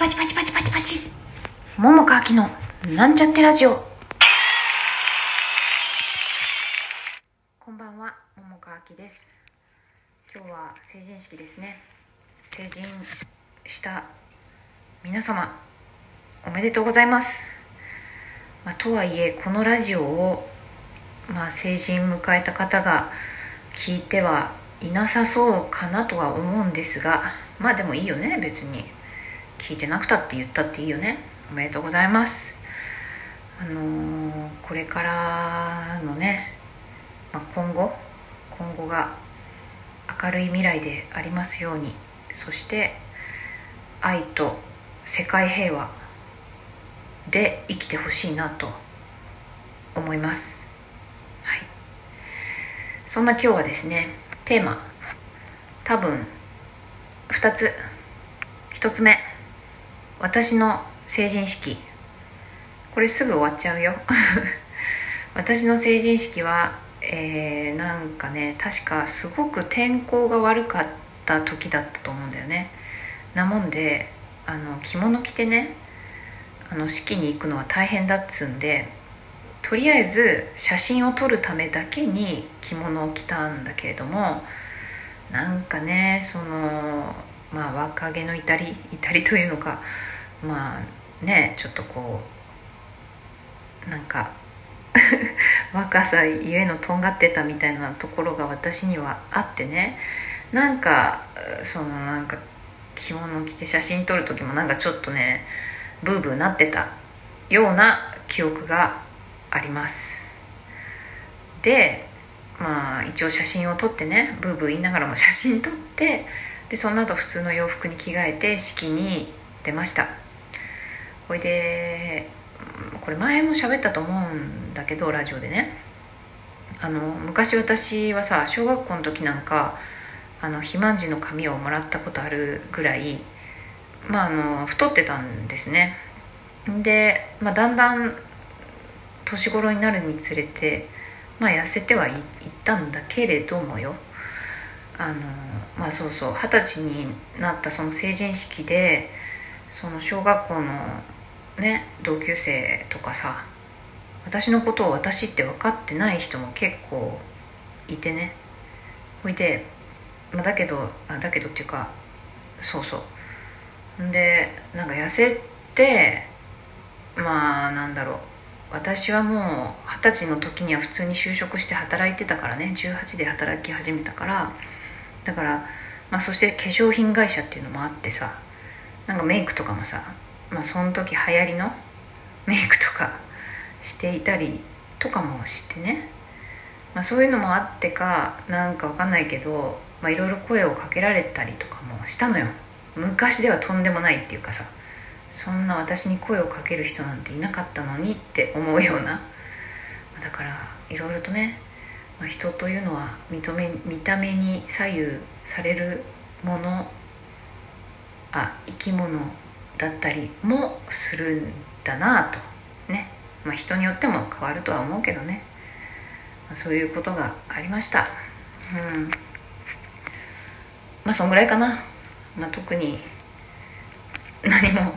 パチパチパチパチパチ桃川きのなんちゃってラジオ。こんばんは桃川きです。今日は成人式ですね。成人した皆様おめでとうございます、まあ、とはいえこのラジオを、まあ、成人迎えた方が聞いてはいなさそうかなとは思うんですがまあでもいいよね別に。聞いてなくたって言ったっていいよね。おめでとうございます。あのーこれからのね、まあ、今後今後が明るい未来でありますようにそして愛と世界平和で生きてほしいなと思います。はい。そんな今日はですねテーマ多分2つ1つ目。私の成人式。これすぐ終わっちゃうよ。私の成人式はえー、なんかね確かすごく天候が悪かった時だったと思うんだよね。なもんであの着物着てねあの式に行くのは大変だっつんでとりあえず写真を撮るためだけに着物を着たんだけれどもなんかねそのまあ若気の至り至りというのかまあねちょっとこうなんか 若さゆえのとんがってたみたいなところが私にはあってね。なんかそのなんか着物着て写真撮る時もなんかちょっとねブーブーなってたような記憶があります。でまあ一応写真を撮ってねブーブー言いながらも写真撮ってでその後普通の洋服に着替えて式に出ました。ほいでこれ前も喋ったと思うんだけどラジオでね。あの昔私はさ小学校の時なんかあの肥満児の髪をもらったことあるぐらいまああの太ってたんですね。で、まあ、だんだん年頃になるにつれてまあ痩せてはい、ったんだけれどもよ。あのまあそうそう二十歳になったその成人式でその小学校のね同級生とかさ私のことを私って分かってない人も結構いてね。ほいで、ま、だけどあだけどっていうかそうそう。んでなんか痩せてまあなんだろう。私はもう二十歳の時には普通に就職して働いてたからね。18で働き始めたから。だから、まあ、そして化粧品会社っていうのもあってさ。なんかメイクとかもさまあその時流行りのメイクとかしていたりとかもしてね、まあ、そういうのもあってかなんかわかんないけどまあいろいろ声をかけられたりとかもしたのよ。昔ではとんでもないっていうかさそんな私に声をかける人なんていなかったのにって思うような。だからいろいろとね、まあ、人というのは認め見た目に左右されるものあ生き物だったりもするんだなと。ね、まあ、人によっても変わるとは思うけどね、そういうことがありました。うん。まあそんぐらいかな、まあ、特に何も。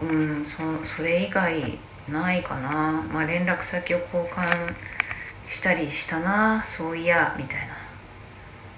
うんそそれ以外ないかな。まあ連絡先を交換したりしたな。そういやみたいな。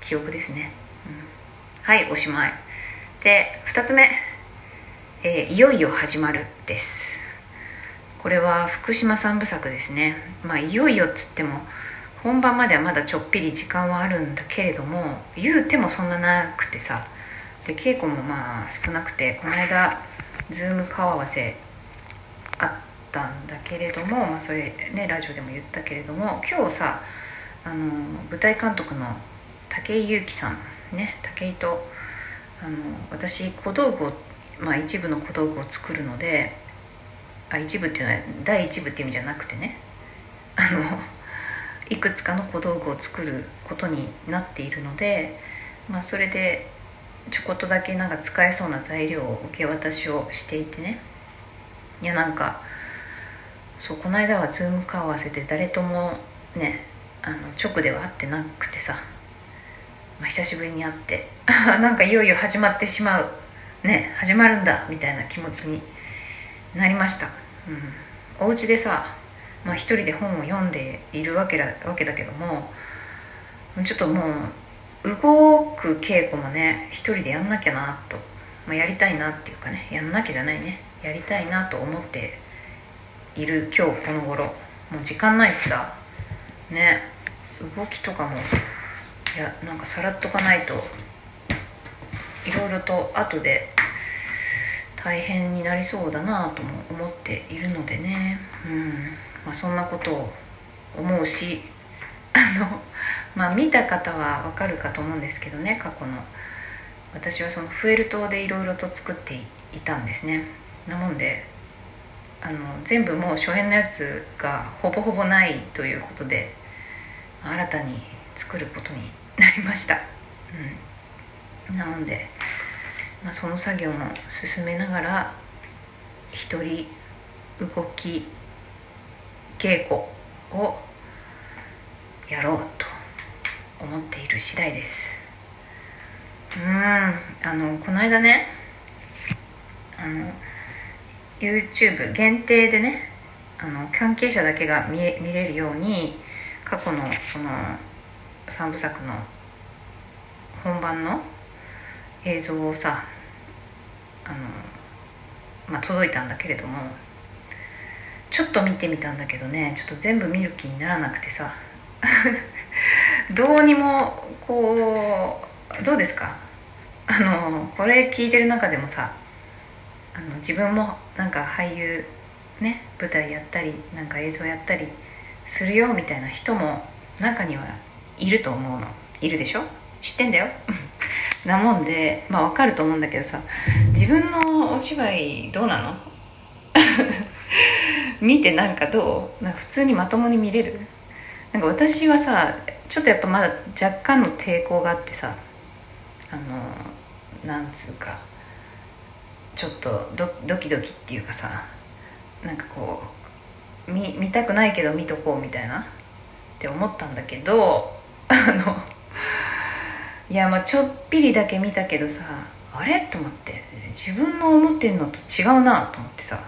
記憶ですね、うん、はいおしまい。で2つ目、えーいよいよ始まる」です。これは福島三部作ですね。まあいよいよっつっても本番まではまだちょっぴり時間はあるんだけれども言うてもそんななくてさ。で稽古もまあ少なくてこの間ズーム顔合わせあったんだけれども、まあ、それねラジオでも言ったけれども今日さあの舞台監督の武井祐樹さんね武井とあの私小道具を、まあ、一部の小道具を作るのであ一部っていうのは第一部っていう意味じゃなくてね。あのいくつかの小道具を作ることになっているので、まあ、それでちょこっとだけなんか使えそうな材料を受け渡しをしていてね。いやなんかそうこの間はズーム顔合わせて誰ともねあの直では会ってなくてさ、まあ、久しぶりに会って。なんかいよいよ始まってしまう。ね始まるんだみたいな気持ちになりました、うん、お家でさ、まあ、一人で本を読んでいるわけだわけだけどもちょっともう動く稽古もね一人でやんなきゃなと、まあ、やりたいなっていうかねやんなきゃじゃないねやりたいなと思っている今日この頃。もう時間ないしさね動きとかもいやなんかさらっとかないといろいろと後で大変になりそうだなとも思っているのでね、うん。まあ、そんなことを思うし あのまあ見た方はわかるかと思うんですけどね過去の。私はそのフェルトでいろいろと作っていたんですね。なもんであの全部もう初演のやつがほぼほぼないということで新たに作ることになりました、うん、なので、まあ、その作業も進めながら一人動き稽古をやろうと思っている次第です。うんあのこの間ねあの YouTube 限定でねあの関係者だけが見え見れるように過去のこの3部作の本番の映像をさあの、まあ、届いたんだけれどもちょっと見てみたんだけどねちょっと全部見る気にならなくてさ どうにもこうどうですか？あのこれ聞いてる中でもさあの自分もなんか俳優ね舞台やったりなんか映像やったりするよみたいな人も中にはいると思うの。いるでしょ？知ってんだよ。なもんでまあわかると思うんだけどさ自分のお芝居どうなの？見てなんかどう？なんか普通にまともに見れる？なんか私はさちょっとやっぱまだ若干の抵抗があってさあのなんつうかちょっとドドキドキっていうかさなんかこう見見たくないけど見とこうみたいなって思ったんだけどあのいやまあちょっぴりだけ見たけどさあれ？と思って。自分の思ってるのと違うなと思ってさ。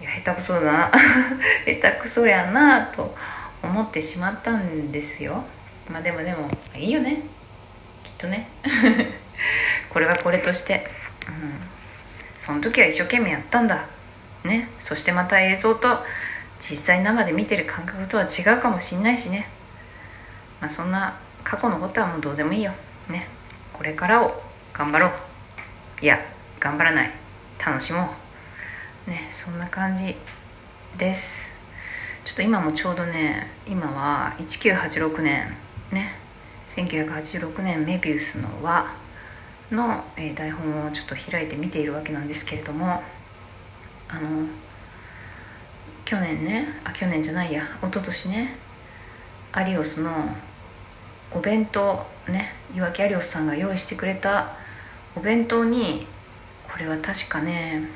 いや下手くそだな。下手くそやなと思ってしまったんですよ。まあでもでもいいよね。きっとね。これはこれとして。うん。その時は一生懸命やったんだ。ね。そしてまた映像と実際生で見てる感覚とは違うかもしんないしね。まあそんな過去のことはもうどうでもいいよ。ね。これからを頑張ろう。いや頑張らない。楽しもう。ねそんな感じです。ちょっと今もちょうどね今は1986年。ね。1986年メビウスの輪の、え、台本をちょっと開いて見ているわけなんですけれどもあの去年ねあ去年じゃないや。一昨年ねアリオスのお弁当ね岩木アリオスさんが用意してくれたお弁当にこれは確かね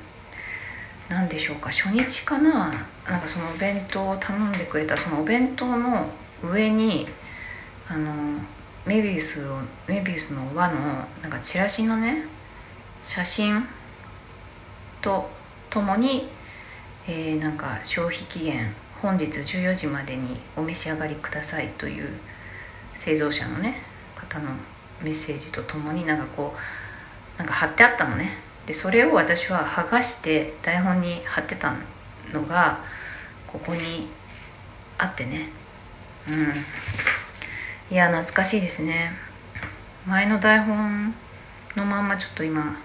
何でしょうか初日かななんかそのお弁当を頼んでくれたそのお弁当の上にあのメビウスをメビウスの輪のなんかチラシのね写真とともに、えー、なんか消費期限本日14時までにお召し上がりくださいという製造者のね方のメッセージとともになんかこうなんか貼ってあったのね。でそれを私は剥がして台本に貼ってたのがここにあってね。うん。いや懐かしいですね。前の台本のまんまちょっと今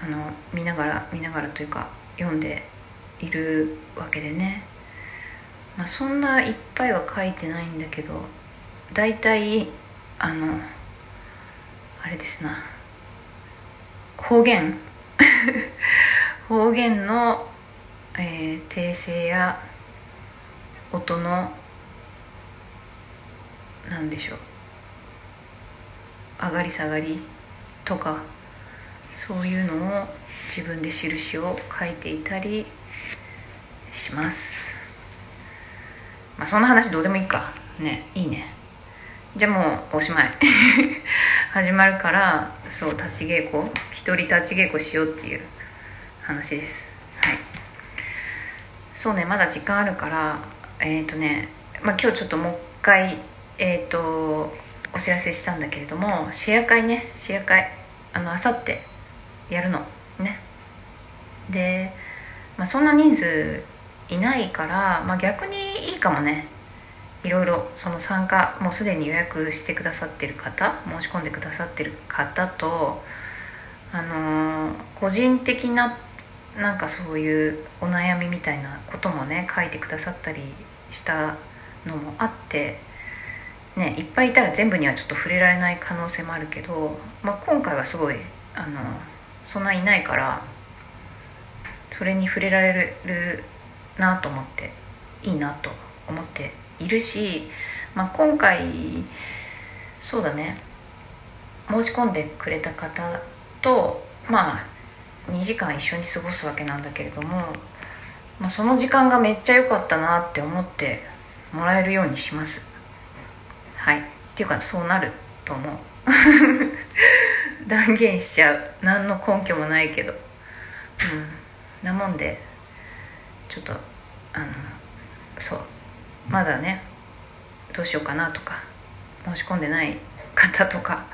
あの見ながら見ながらというか読んでいるわけでね。まあそんないっぱいは書いてないんだけど大体あのあれですな。方言。方言の、えー、訂正や音の何でしょう。上がり下がりとかそういうのを自分で印を書いていたりします。まあそんな話どうでもいいか。ねいいね。じゃあもうおしまい。始まるからそう立ち稽古一人立ち稽古しようっていう話です。はい。そうねまだ時間あるからえっ、ー、とねまあ今日ちょっともう一回えっ、ー、とお知らせしたんだけれどもシェア会ねシェア会。あのあさってやるの。ね。で、まあ、そんな人数いないから、まあ、逆にいいかもね。いろいろその参加もうすでに予約してくださってる方申し込んでくださってる方とあのー、個人的ななんかそういうお悩みみたいなこともね書いてくださったりしたのもあってねいっぱいいたら全部にはちょっと触れられない可能性もあるけど、まあ、今回はすごいあのそんないないからそれに触れられるなと思っていいなと思っているし、まあ、今回そうだね。申し込んでくれた方とまあ2時間一緒に過ごすわけなんだけれども、まあ、その時間がめっちゃ良かったなって思ってもらえるようにします。はい。っていうかそうなると思う。断言しちゃう。何の根拠もないけど。うん。なもんでちょっとあのそう。まだねどうしようかなとか申し込んでない方とか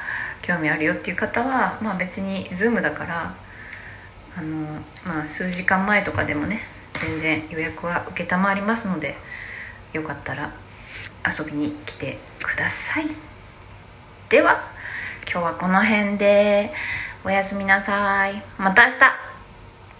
興味あるよっていう方はまあ別に Zoom だからあのまあ数時間前とかでもね全然予約は承りますのでよかったら遊びに来てください。では今日はこの辺でおやすみなさい。また明日。